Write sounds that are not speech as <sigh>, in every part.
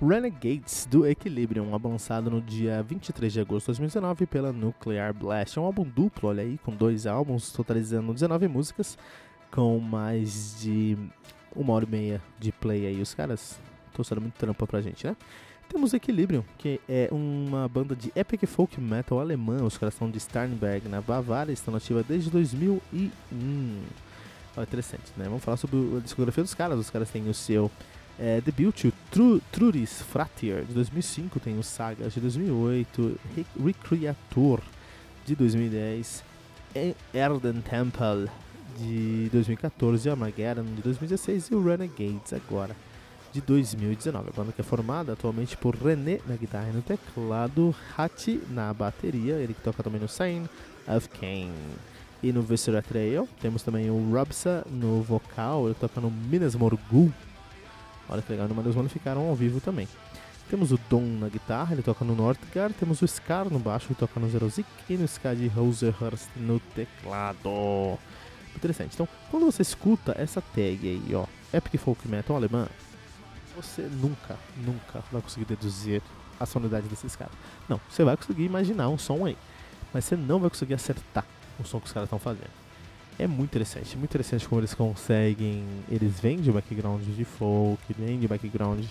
Renegades do Equilibrium, lançado no dia 23 de agosto de 2019 pela Nuclear Blast. É um álbum duplo, olha aí, com dois álbuns, totalizando 19 músicas, com mais de uma hora e meia de play aí. Os caras trouxeram muito trampa pra gente, né? Temos Equilibrium, que é uma banda de epic folk metal alemã. Os caras são de Starnberg, na Bavária, estão nativa desde 2001. Olha, interessante, né? Vamos falar sobre a discografia dos caras. Os caras têm o seu é, debut, o Tru, Truris Fratier, de 2005, tem o Sagas, de 2008, Re Recreator, de 2010, Erden Temple, de 2014, Armageddon, de 2016 e o Renegades, agora, de 2019. A banda que é formada atualmente por René na guitarra e no teclado, Hati na bateria, ele que toca também no Sign of Cain. E no Viscera Trail, temos também o Robsa no vocal, ele toca no Minas Morgul, Olha que legal, no Madeus Mano ficaram ao vivo também. Temos o Dom na guitarra, ele toca no Nordgard. Temos o Scar no baixo, ele toca no Zerozik. E no Scar de Roserhurst no teclado. Interessante. Então, quando você escuta essa tag aí, ó, Epic Folk Metal alemã, você nunca, nunca vai conseguir deduzir a sonoridade desses caras. Não, você vai conseguir imaginar um som aí, mas você não vai conseguir acertar o som que os caras estão fazendo é muito interessante, muito interessante como eles conseguem. Eles vêm de background de folk, vêm de background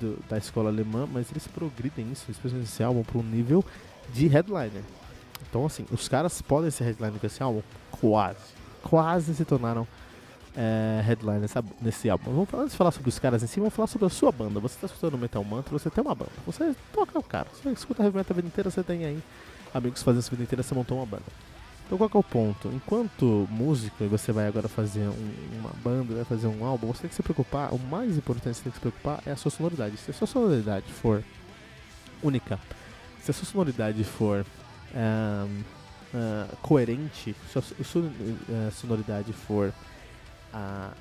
do, da escola alemã, mas eles progridem isso, especialmente esse álbum, para um nível de headliner. Então, assim, os caras podem ser headliner esse álbum? Quase. Quase se tornaram é, headliner nesse álbum. Vamos falar, antes de falar sobre os caras em si, vamos falar sobre a sua banda. Você está escutando Metal Mantra, você tem uma banda. Você toca o cara. Você escuta heavy metal a vida inteira, você tem aí amigos fazendo a vida inteira, você montou uma banda. Então qual é o ponto? Enquanto músico, e você vai agora fazer um, uma banda, vai fazer um álbum, você tem que se preocupar, o mais importante que você tem que se preocupar é a sua sonoridade. Se a sua sonoridade for única, se a sua sonoridade for um, uh, coerente, se a sua uh, sonoridade for uh,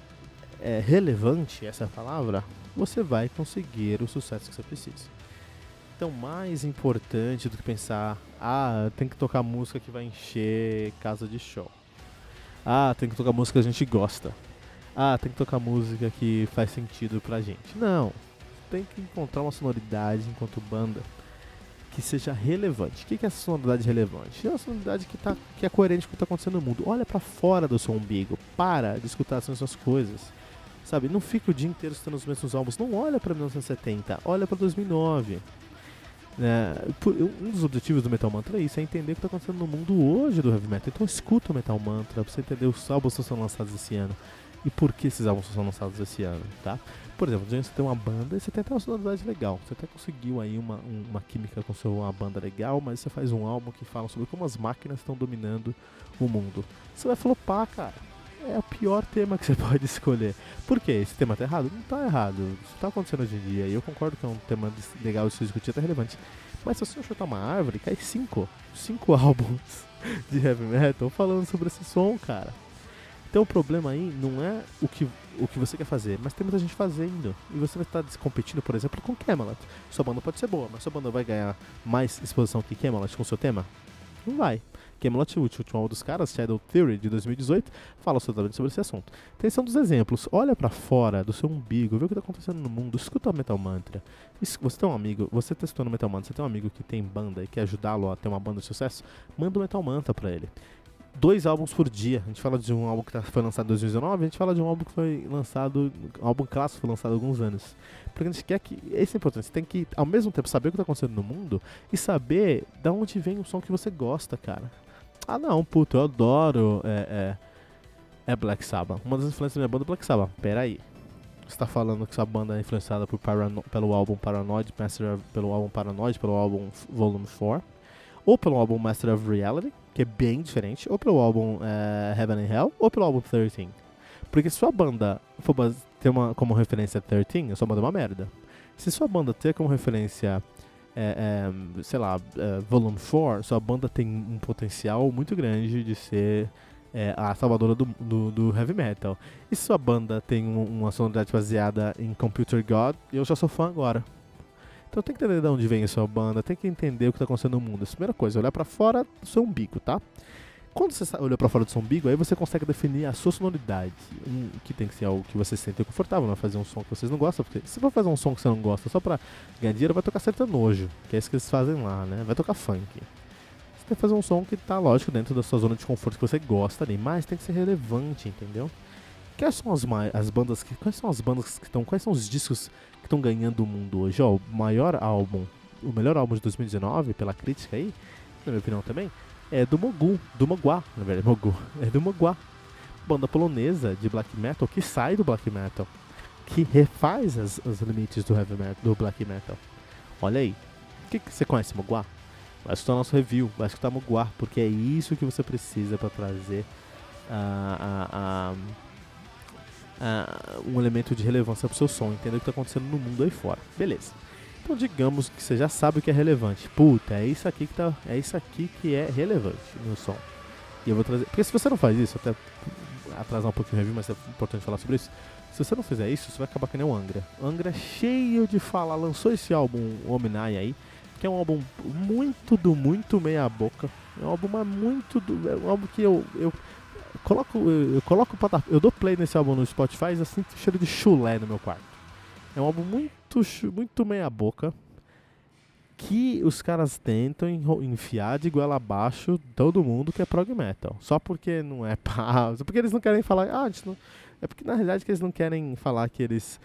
é, relevante, essa palavra, você vai conseguir o sucesso que você precisa. Então, mais importante do que pensar, ah, tem que tocar música que vai encher casa de show. Ah, tem que tocar música que a gente gosta. Ah, tem que tocar música que faz sentido pra gente. Não. Tem que encontrar uma sonoridade enquanto banda que seja relevante. O que é essa sonoridade relevante? É uma sonoridade que, tá, que é coerente com o que está acontecendo no mundo. Olha para fora do seu umbigo. Para de escutar as mesmas coisas. Sabe? Não fica o dia inteiro escutando os mesmos álbuns. Não olha para 1970. Olha para 2009. É, um dos objetivos do Metal Mantra é isso, é entender o que está acontecendo no mundo hoje do Heavy Metal. Então escuta o Metal Mantra pra você entender os álbuns que estão lançados esse ano e por que esses álbuns são lançados esse ano, tá? Por exemplo, você tem uma banda e você tem até uma sonoridade legal, você até conseguiu aí uma, uma química com sua uma banda legal, mas você faz um álbum que fala sobre como as máquinas estão dominando o mundo. Você vai flopar, cara é o pior tema que você <laughs> pode escolher. Por quê? Esse tema tá errado? Não tá errado. Isso tá acontecendo hoje em dia. E eu concordo que é um tema legal de se discutir, até relevante. Mas se você chutar uma árvore, cai cinco. Cinco <laughs> álbuns de heavy metal falando sobre esse som, cara. Então o problema aí não é o que, o que você quer fazer, mas tem muita gente fazendo. E você vai estar competindo, por exemplo, com Camelot. Sua banda pode ser boa, mas sua banda vai ganhar mais exposição que Camelot com seu tema? Não vai. Camelot, o último álbum dos caras, Shadow Theory, de 2018, fala absolutamente sobre esse assunto. São dos exemplos. Olha para fora do seu umbigo, vê o que tá acontecendo no mundo, escuta o Metal Mantra. Você tem um amigo, você tá escutando Metal Mantra, você tem um amigo que tem banda e quer ajudá-lo a ter uma banda de sucesso, manda o Metal Mantra pra ele dois álbuns por dia. A gente fala de um álbum que tá, foi lançado em 2019, a gente fala de um álbum que foi lançado, um álbum clássico foi lançado há alguns anos. Porque a gente quer que, esse é importante, você tem que ao mesmo tempo saber o que está acontecendo no mundo e saber da onde vem o som que você gosta, cara. Ah não, puto, eu adoro é, é, é Black Sabbath. Uma das influências da minha banda é Black Sabbath. Pera aí. Você tá falando que sua banda é influenciada por Parano pelo álbum Paranoid, Master of, pelo álbum Paranoid, pelo álbum Volume 4, ou pelo álbum Master of Reality, que é bem diferente, ou pelo álbum é, Heaven and Hell, ou pelo álbum 13. Porque se sua banda for ter uma, como referência 13, a sua banda é uma merda. Se sua banda ter como referência é, é, sei lá, é, Volume 4, sua banda tem um potencial muito grande de ser é, a salvadora do, do, do, heavy metal. E sua banda tem um, uma sonoridade baseada em Computer God, eu já sou fã agora. Então tem que entender de onde vem a sua banda, tem que entender o que está acontecendo no mundo. Primeira coisa, olhar para fora do seu umbigo, tá? Quando você olha para fora do seu umbigo, aí você consegue definir a sua sonoridade, um, que tem que ser algo que você se sente confortável, não é fazer um som que vocês não gostam, porque se for fazer um som que você não gosta só pra ganhar dinheiro, vai tocar sertanojo, que é isso que eles fazem lá, né? Vai tocar funk. Você tem que fazer um som que tá, lógico, dentro da sua zona de conforto que você gosta ali, mas tem que ser relevante, entendeu? Quais são as, as bandas que. Quais são as bandas que estão. Quais são os discos que estão ganhando o mundo hoje? Ó, o maior álbum, o melhor álbum de 2019, pela crítica aí, na minha opinião também, é do Mogu, do Mogwá, na verdade, Mogu, é do Mogwá. Banda polonesa de black metal que sai do black metal, que refaz as, os limites do heavy metal, do black metal. Olha aí. O que, que você conhece Mogwá? Vai escutar nosso review, vai escutar Mogwá, porque é isso que você precisa para trazer uh, uh, uh, um elemento de relevância pro seu som, entender o que está acontecendo no mundo aí fora. Beleza. Então digamos que você já sabe o que é relevante. Puta, é isso aqui que tá, é isso aqui que é relevante no som. E eu vou trazer, porque se você não faz isso, até atrasar um pouquinho o review, mas é importante falar sobre isso. Se você não fizer isso, você vai acabar que nem o Angra. Angra é cheio de falar, lançou esse álbum o Omnai aí, que é um álbum muito do muito meia boca. É um álbum muito do, é um álbum que eu eu coloco eu, eu coloco eu dou play nesse álbum no Spotify e assim cheiro de chulé no meu quarto. É um álbum muito, muito meia boca que os caras tentam enfiar de goela abaixo todo mundo que é prog metal. Só porque não é <laughs> pausa, porque eles não querem falar, ah, não... é porque na realidade que eles não querem falar que eles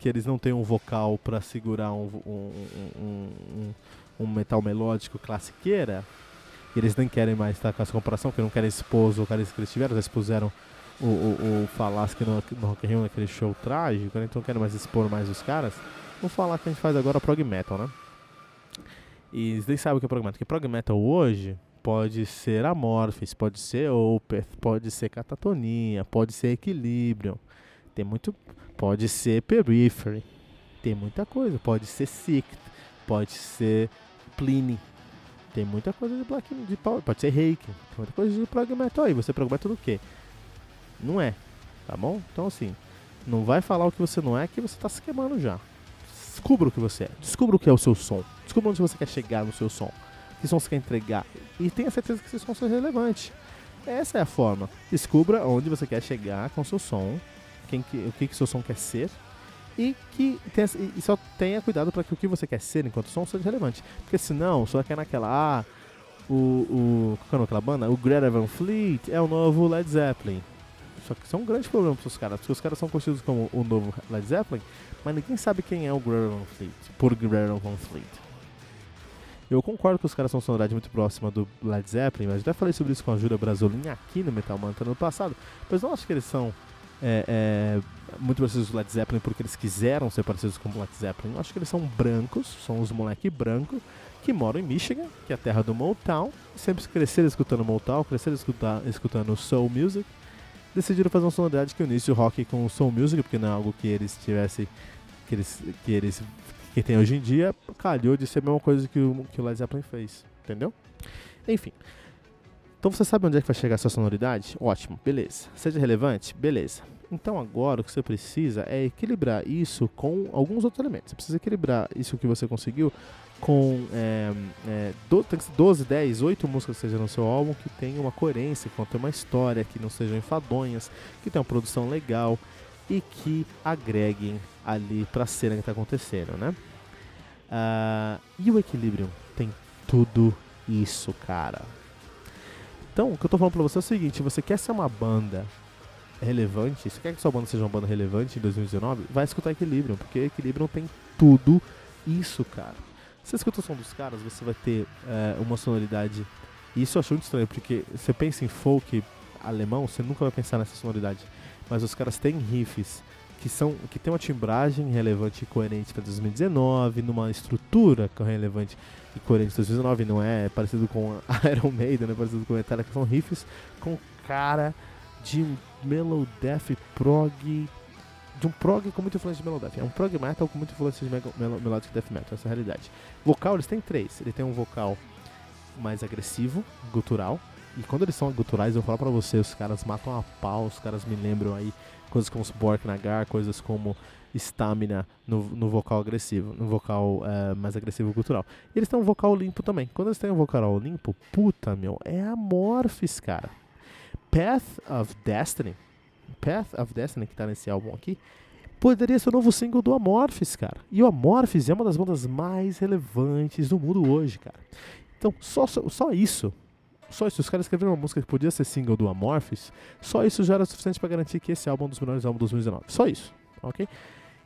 que eles não têm um vocal para segurar um, um, um, um, metal melódico classiqueira. Eles nem querem mais estar com essa comparação, porque não querem expor os vocalistas que eles tiveram, eles expuseram o, o, o Falasque no, no Rock Rio naquele show trágico, né? então quero mais expor mais os caras, vamos falar que a gente faz agora prog metal, né? E vocês sabem o que é prog metal, porque prog metal hoje pode ser Amorphis, pode ser Opeth, pode ser Catatonia, pode ser Equilibrium, tem muito, pode ser Periphery, tem muita coisa, pode ser Sict, pode ser Pliny, tem muita coisa de black de pode ser Reiki, tem muita coisa de prog metal aí, você prog metal do quê? Não é. Tá bom? Então assim, não vai falar o que você não é que você está se queimando já. Descubra o que você é. Descubra o que é o seu som. Descubra onde você quer chegar no seu som. Que som você quer entregar. E tenha certeza que esse som seja relevante. Essa é a forma. Descubra onde você quer chegar com o seu som. Quem que, o que, que seu som quer ser. E que tenha, e só tenha cuidado para que o que você quer ser enquanto som seja relevante. Porque senão, só quer naquela. Ah, o. o qual é aquela banda? O Greta Van Fleet é o novo Led Zeppelin. Só que isso é um grande problema para os caras, porque os caras são conhecidos como o novo Led Zeppelin, mas ninguém sabe quem é o Greta Van Fleet, por Greta Van Fleet. Eu concordo que os caras são sonoridade muito próxima do Led Zeppelin, mas até falei sobre isso com a Júlia Brasolin aqui no Metal Mantra no passado, mas não acho que eles são é, é, muito parecidos com o Led Zeppelin porque eles quiseram ser parecidos com o Led Zeppelin. Eu acho que eles são brancos, são os moleque branco que moram em Michigan, que é a terra do Motown, sempre cresceram escutando Motown, cresceram escutando Soul Music, decidiram fazer uma sonoridade que unisse o rock com o soul music, porque não é algo que eles tivessem que eles que eles que tem hoje em dia, calhou de ser a mesma coisa que o, que o Led Zeppelin fez, entendeu? Enfim. Então você sabe onde é que vai chegar a sua sonoridade? Ótimo, beleza. Seja relevante? Beleza. Então agora o que você precisa é equilibrar isso com alguns outros elementos. Você precisa equilibrar isso que você conseguiu com é, é, do, tem que ser 12, 10, 8 músicas que no seu álbum que tenham uma coerência, que contem uma história, que não sejam enfadonhas, que tenham uma produção legal e que agreguem ali pra cena que está acontecendo, né? Uh, e o Equilibrium tem tudo isso, cara. Então, o que eu tô falando pra você é o seguinte: você quer ser uma banda relevante, você quer que sua banda seja uma banda relevante em 2019, vai escutar Equilibrium, porque Equilibrium tem tudo isso, cara. Você escuta o som dos caras, você vai ter é, uma sonoridade. E isso eu acho muito estranho, porque você pensa em folk alemão, você nunca vai pensar nessa sonoridade. Mas os caras têm riffs que são que tem uma timbragem relevante e coerente para 2019, numa estrutura relevante e coerente para 2019, não é parecido com a <laughs> Iron Maiden, não é parecido com Metallica, são riffs com cara de mellow death prog de um prog com muita influência de melodeath. É um prog metal com muita influência de melodic death metal, essa é a realidade. Vocal, eles têm três. Ele tem um vocal mais agressivo, gutural. E quando eles são guturais, eu falar pra você, os caras matam a pau, os caras me lembram aí coisas como Bork Nagar, coisas como Stamina no, no vocal agressivo, no vocal uh, mais agressivo gutural. E eles têm um vocal limpo também. Quando eles têm um vocal limpo, puta meu, é Amorphis, cara. Path of Destiny Path of Destiny, que tá nesse álbum aqui, poderia ser o novo single do Amorphis, cara. E o Amorphis é uma das bandas mais relevantes do mundo hoje, cara. Então, só, só, só isso, só isso, os caras escreveram uma música que podia ser single do Amorphis, só isso já era suficiente para garantir que esse álbum é um dos melhores álbuns de 2019. Só isso, ok?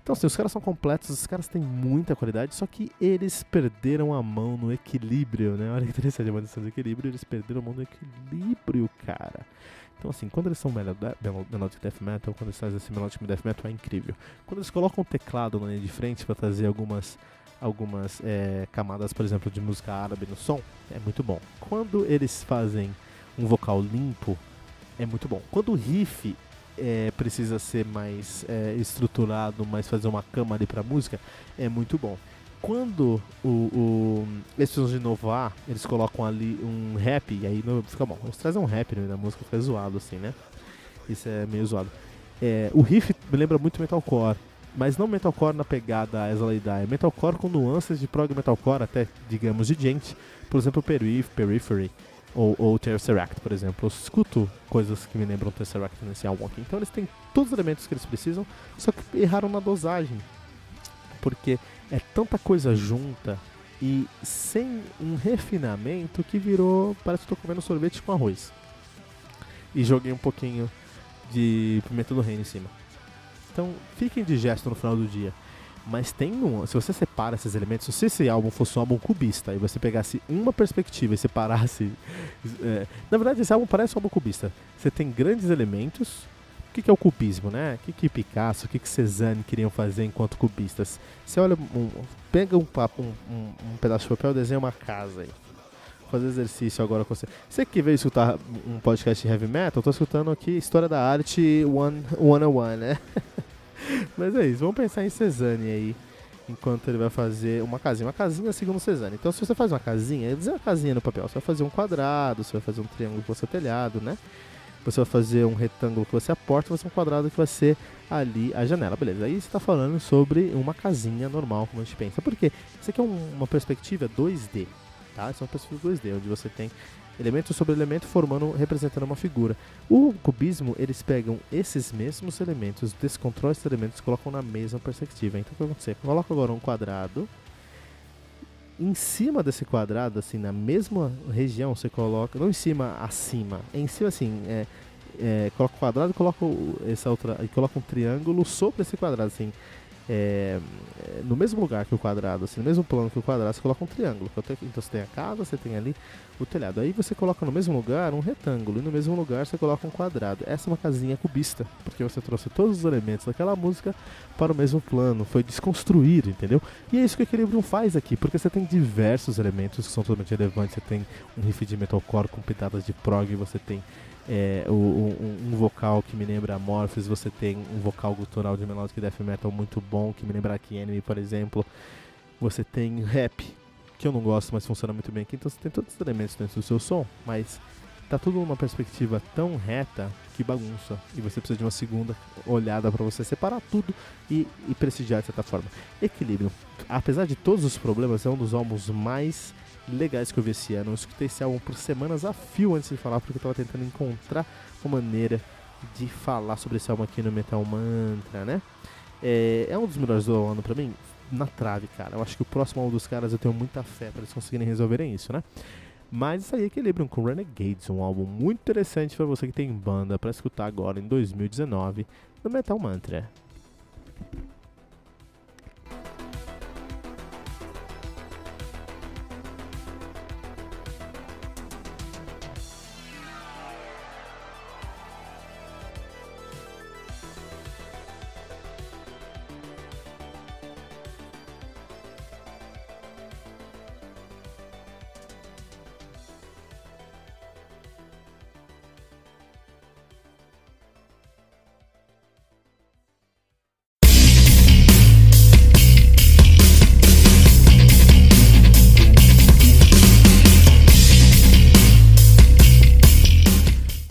Então, assim, os caras são completos, os caras têm muita qualidade, só que eles perderam a mão no equilíbrio, né? Olha que interessante a maldição do equilíbrio, eles perderam a mão no equilíbrio, cara. Então, assim, quando eles são Melodic Death Metal, quando eles fazem esse Melodic Death Metal, é incrível. Quando eles colocam o teclado na linha de frente para trazer algumas, algumas é, camadas, por exemplo, de música árabe no som, é muito bom. Quando eles fazem um vocal limpo, é muito bom. Quando o riff é, precisa ser mais é, estruturado, mais fazer uma cama ali pra música, é muito bom quando o, o, eles precisam inovar, eles colocam ali um rap, e aí não, fica bom. Eles trazem um rap na música, fica zoado assim, né? Isso é meio zoado. É, o riff me lembra muito metalcore, mas não metalcore na pegada As I Die, é metalcore com nuances de prog metalcore, até digamos de gente. Por exemplo, Perif, Periphery ou, ou Tesseract, por exemplo. Eu escuto coisas que me lembram Tesseract nesse álbum aqui. Então eles têm todos os elementos que eles precisam, só que erraram na dosagem. Porque é tanta coisa junta e sem um refinamento que virou. Parece que estou comendo sorvete com arroz. E joguei um pouquinho de pimenta do reino em cima. Então fique indigesto no final do dia. Mas tem um. Se você separa esses elementos, se esse álbum fosse um álbum cubista e você pegasse uma perspectiva e separasse. <laughs> É, na verdade, esse álbum parece um álbum cubista. Você tem grandes elementos que, que é o cubismo, né? O que, que Picasso, o que, que Cezanne queriam fazer enquanto cubistas? Você olha, um, pega um, papo, um, um, um, pedaço de papel desenha uma casa aí. Fazer exercício agora com você. Você que veio escutar um podcast de heavy metal, eu tô escutando aqui História da Arte One, one on One, né? <laughs> Mas é isso, vamos pensar em Cezanne aí enquanto ele vai fazer uma casinha. Uma casinha segundo Cezanne. Então, se você faz uma casinha, ele desenha uma casinha no papel. Você vai fazer um quadrado, você vai fazer um triângulo com seu telhado, né? Você vai fazer um retângulo que vai ser a porta, vai ser um quadrado que vai ser ali a janela. Beleza, aí você está falando sobre uma casinha normal, como a gente pensa. Por quê? Isso aqui é um, uma perspectiva 2D, tá? Isso é uma perspectiva 2D, onde você tem elemento sobre elemento formando, representando uma figura. O cubismo, eles pegam esses mesmos elementos, descontrolam esses elementos e colocam na mesma perspectiva. Então o que vai acontecer? Coloca agora um quadrado em cima desse quadrado, assim, na mesma região, você coloca, não em cima, acima, é em cima, assim, é, é, coloca o quadrado coloca essa outra, e coloca um triângulo sobre esse quadrado, assim, é, no mesmo lugar que o quadrado, assim, no mesmo plano que o quadrado, você coloca um triângulo. Então você tem a casa, você tem ali o telhado. Aí você coloca no mesmo lugar um retângulo e no mesmo lugar você coloca um quadrado. Essa é uma casinha cubista, porque você trouxe todos os elementos daquela música para o mesmo plano, foi desconstruir, entendeu? E é isso que o Equilibrium faz aqui, porque você tem diversos elementos que são totalmente relevantes. Você tem um riff de metalcore com pitadas de prog, você tem é, o, um, um, vocal que me lembra Amorphis, você tem um vocal gutural de melodic death metal muito bom, que me lembra aqui Enemy, por exemplo. Você tem rap, que eu não gosto, mas funciona muito bem aqui. Então você tem todos os elementos dentro do seu som, mas tá tudo numa perspectiva tão reta que bagunça. E você precisa de uma segunda olhada para você separar tudo e, e prestigiar de certa forma. Equilíbrio. Apesar de todos os problemas, é um dos álbuns mais legais que eu vi esse ano. Eu escutei esse álbum por semanas a fio antes de falar, porque eu tava tentando encontrar uma maneira de falar sobre esse álbum aqui no Metal Mantra, né? É, é um dos melhores do ano pra mim, na trave, cara. Eu acho que o próximo álbum dos caras eu tenho muita fé para eles conseguirem resolverem isso, né? Mas isso aí é equilibram com Renegades, um álbum muito interessante para você que tem banda para escutar agora em 2019 no Metal Mantra.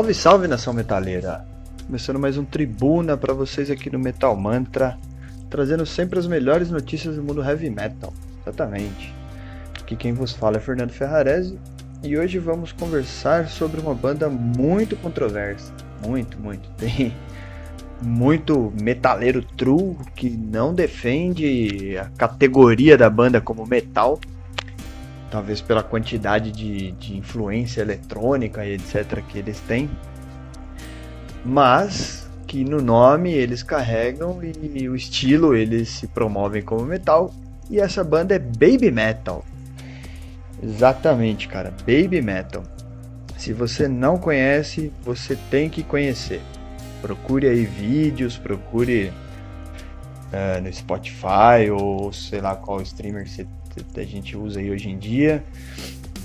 Salve, salve nação metaleira! Começando mais um Tribuna para vocês aqui no Metal Mantra, trazendo sempre as melhores notícias do mundo heavy metal. Exatamente. Aqui quem vos fala é Fernando Ferrarese e hoje vamos conversar sobre uma banda muito controversa. Muito, muito. <laughs> Tem muito metaleiro true que não defende a categoria da banda como metal talvez pela quantidade de, de influência eletrônica e etc. que eles têm, mas que no nome eles carregam e o estilo eles se promovem como metal e essa banda é Baby Metal. Exatamente, cara, Baby Metal. Se você não conhece, você tem que conhecer. Procure aí vídeos, procure uh, no Spotify ou sei lá qual streamer você a gente usa aí hoje em dia.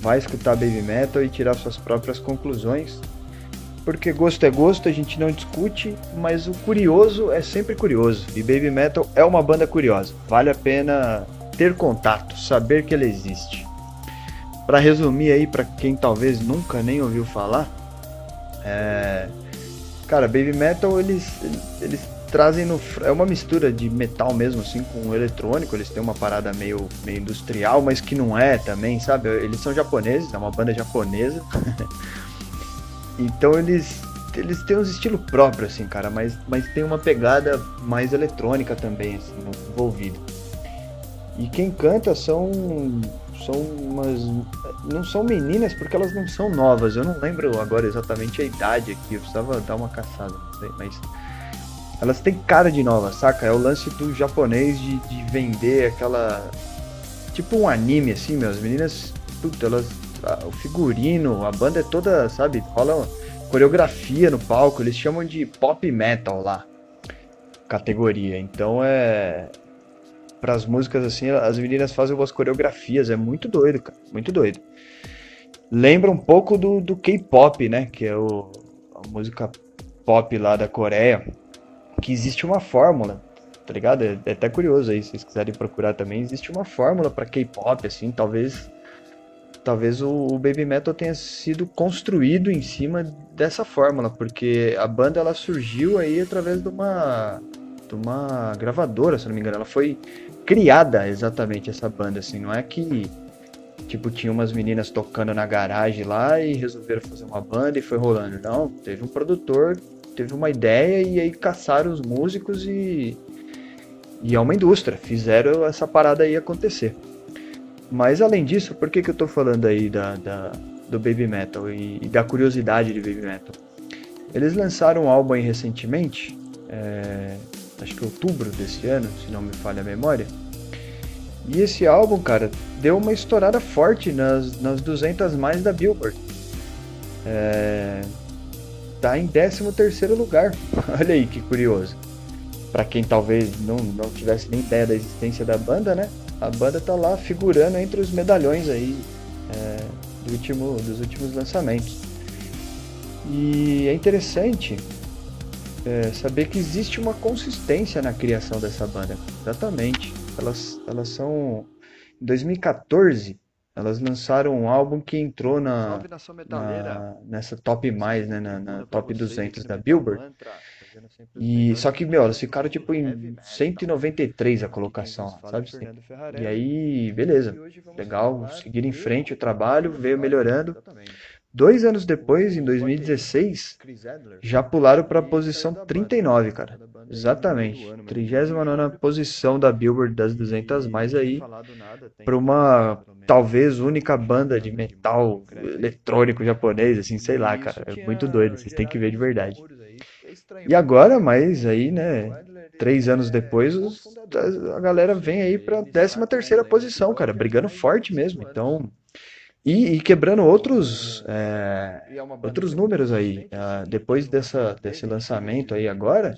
Vai escutar Baby Metal e tirar suas próprias conclusões. Porque gosto é gosto, a gente não discute, mas o curioso é sempre curioso. E Baby Metal é uma banda curiosa. Vale a pena ter contato, saber que ela existe. Para resumir aí, para quem talvez nunca nem ouviu falar, é... cara, Baby Metal eles, eles trazem no. É uma mistura de metal mesmo, assim, com eletrônico. Eles têm uma parada meio, meio industrial, mas que não é também, sabe? Eles são japoneses, é uma banda japonesa. <laughs> então eles. Eles têm um estilo próprio, assim, cara, mas, mas tem uma pegada mais eletrônica também, assim, envolvida. E quem canta são. São umas. Não são meninas porque elas não são novas. Eu não lembro agora exatamente a idade aqui. Eu precisava dar uma caçada, não sei, mas elas têm cara de nova, saca? É o lance do japonês de, de vender aquela. Tipo um anime, assim, meu. As meninas, puta, elas. o figurino, a banda é toda, sabe? Rola coreografia no palco, eles chamam de pop metal lá. Categoria. Então é. Para as músicas assim, as meninas fazem algumas coreografias, é muito doido, cara. Muito doido. Lembra um pouco do, do K-pop, né? Que é o, a música pop lá da Coreia que existe uma fórmula, tá ligado? É, é até curioso aí, se vocês quiserem procurar também, existe uma fórmula para K-pop, assim, talvez talvez o, o, Baby Metal tenha sido construído em cima dessa fórmula, porque a banda ela surgiu aí através de uma de uma gravadora, se não me engano, ela foi criada exatamente essa banda assim, não é que tipo tinha umas meninas tocando na garagem lá e resolveram fazer uma banda e foi rolando, não, teve um produtor teve uma ideia e aí caçaram os músicos e. E é uma indústria, fizeram essa parada aí acontecer. Mas além disso, por que, que eu tô falando aí da, da, do Baby Metal e, e da curiosidade de Baby Metal. Eles lançaram um álbum aí recentemente, é, acho que outubro desse ano, se não me falha a memória. E esse álbum, cara, deu uma estourada forte nas, nas 200 mais da Billboard. É, tá em 13 terceiro lugar. <laughs> Olha aí que curioso. Para quem talvez não, não tivesse nem ideia da existência da banda, né? A banda tá lá figurando entre os medalhões aí é, do último, dos últimos lançamentos. E é interessante é, saber que existe uma consistência na criação dessa banda. Exatamente. Elas, elas são. Em 2014, elas lançaram um álbum que entrou na, na nessa top mais, né, na, na top 200 da Billboard. E só que, meu, elas ficaram tipo em 193 a colocação, sabe? E aí, beleza, legal, seguir em frente o trabalho, veio melhorando. Dois anos depois, em 2016, já pularam para a posição 39, cara. Exatamente. 39 posição da Billboard das 200 mais aí. Para uma talvez única banda de metal eletrônico japonês, assim, sei lá, cara. É muito doido, vocês têm que ver de verdade. E agora, mas aí, né? Três anos depois, a galera vem aí para 13 terceira posição, cara. Brigando forte mesmo. Então. E, e, quebrando outros, é, outros números aí. Uh, depois dessa, desse lançamento aí agora,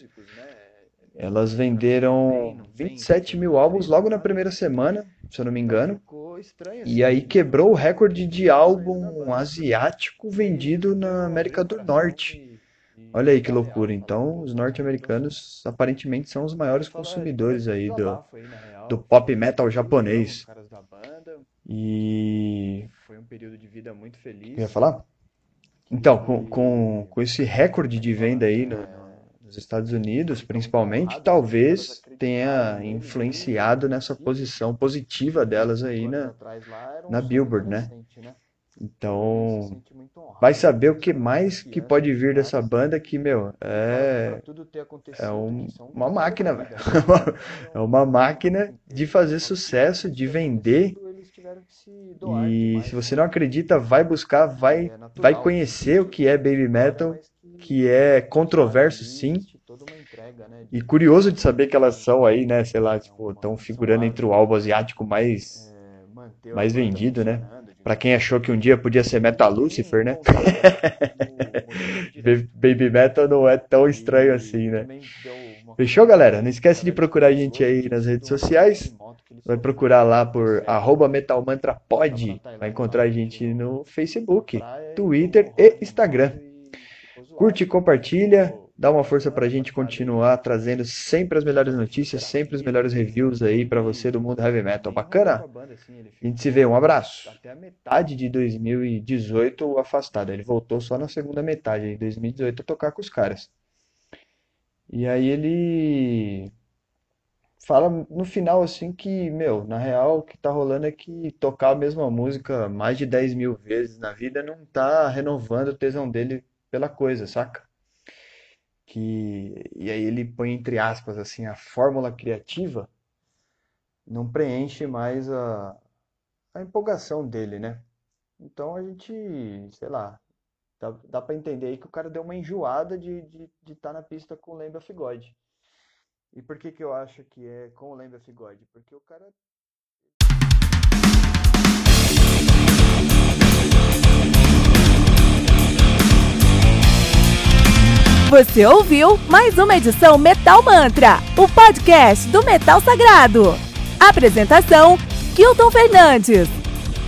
elas venderam 27 mil álbuns logo na primeira semana, se eu não me engano. E aí quebrou o recorde de álbum asiático vendido na América do Norte. Olha aí que loucura. Então, os norte-americanos aparentemente são os maiores consumidores aí do, do pop metal japonês. E. Foi um período de vida muito feliz. Quer falar? Então, com, com, com esse recorde de venda aí no, nos Estados Unidos, principalmente, talvez tenha influenciado nessa posição positiva delas aí na, na Billboard, né? Então, vai saber o que mais que pode vir dessa banda que, meu, é, é um, uma máquina, velho. <laughs> É uma máquina de fazer sucesso, de vender e se você não acredita, vai buscar, vai, vai conhecer o que é baby metal, que é controverso sim. E curioso de saber que elas são aí, né, sei lá, tipo, estão figurando entre o álbum asiático mais, mais vendido, né? Pra quem achou que um dia podia ser Metal Lucifer, né? <laughs> Baby Metal não é tão estranho assim, né? Fechou, galera? Não esquece de procurar a gente aí nas redes sociais. Vai procurar lá por arroba metalmantrapod. Vai encontrar a gente no Facebook, Twitter e Instagram. Curte e compartilha. Dá uma força pra gente continuar trazendo sempre as melhores notícias, sempre os melhores reviews aí para você do mundo heavy metal. Bacana? A gente se vê, um abraço. Até a metade de 2018 afastado. Ele voltou só na segunda metade de 2018 a tocar com os caras. E aí ele fala no final assim que, meu, na real o que tá rolando é que tocar a mesma música mais de 10 mil vezes na vida não tá renovando o tesão dele pela coisa, saca? Que, e aí ele põe entre aspas assim, a fórmula criativa não preenche mais a, a empolgação dele, né? Então a gente, sei lá, dá, dá para entender aí que o cara deu uma enjoada de estar de, de tá na pista com o Lamb of God. E por que que eu acho que é com o Lamb of God? Porque o cara Você ouviu mais uma edição Metal Mantra, o podcast do Metal Sagrado. Apresentação: Kilton Fernandes.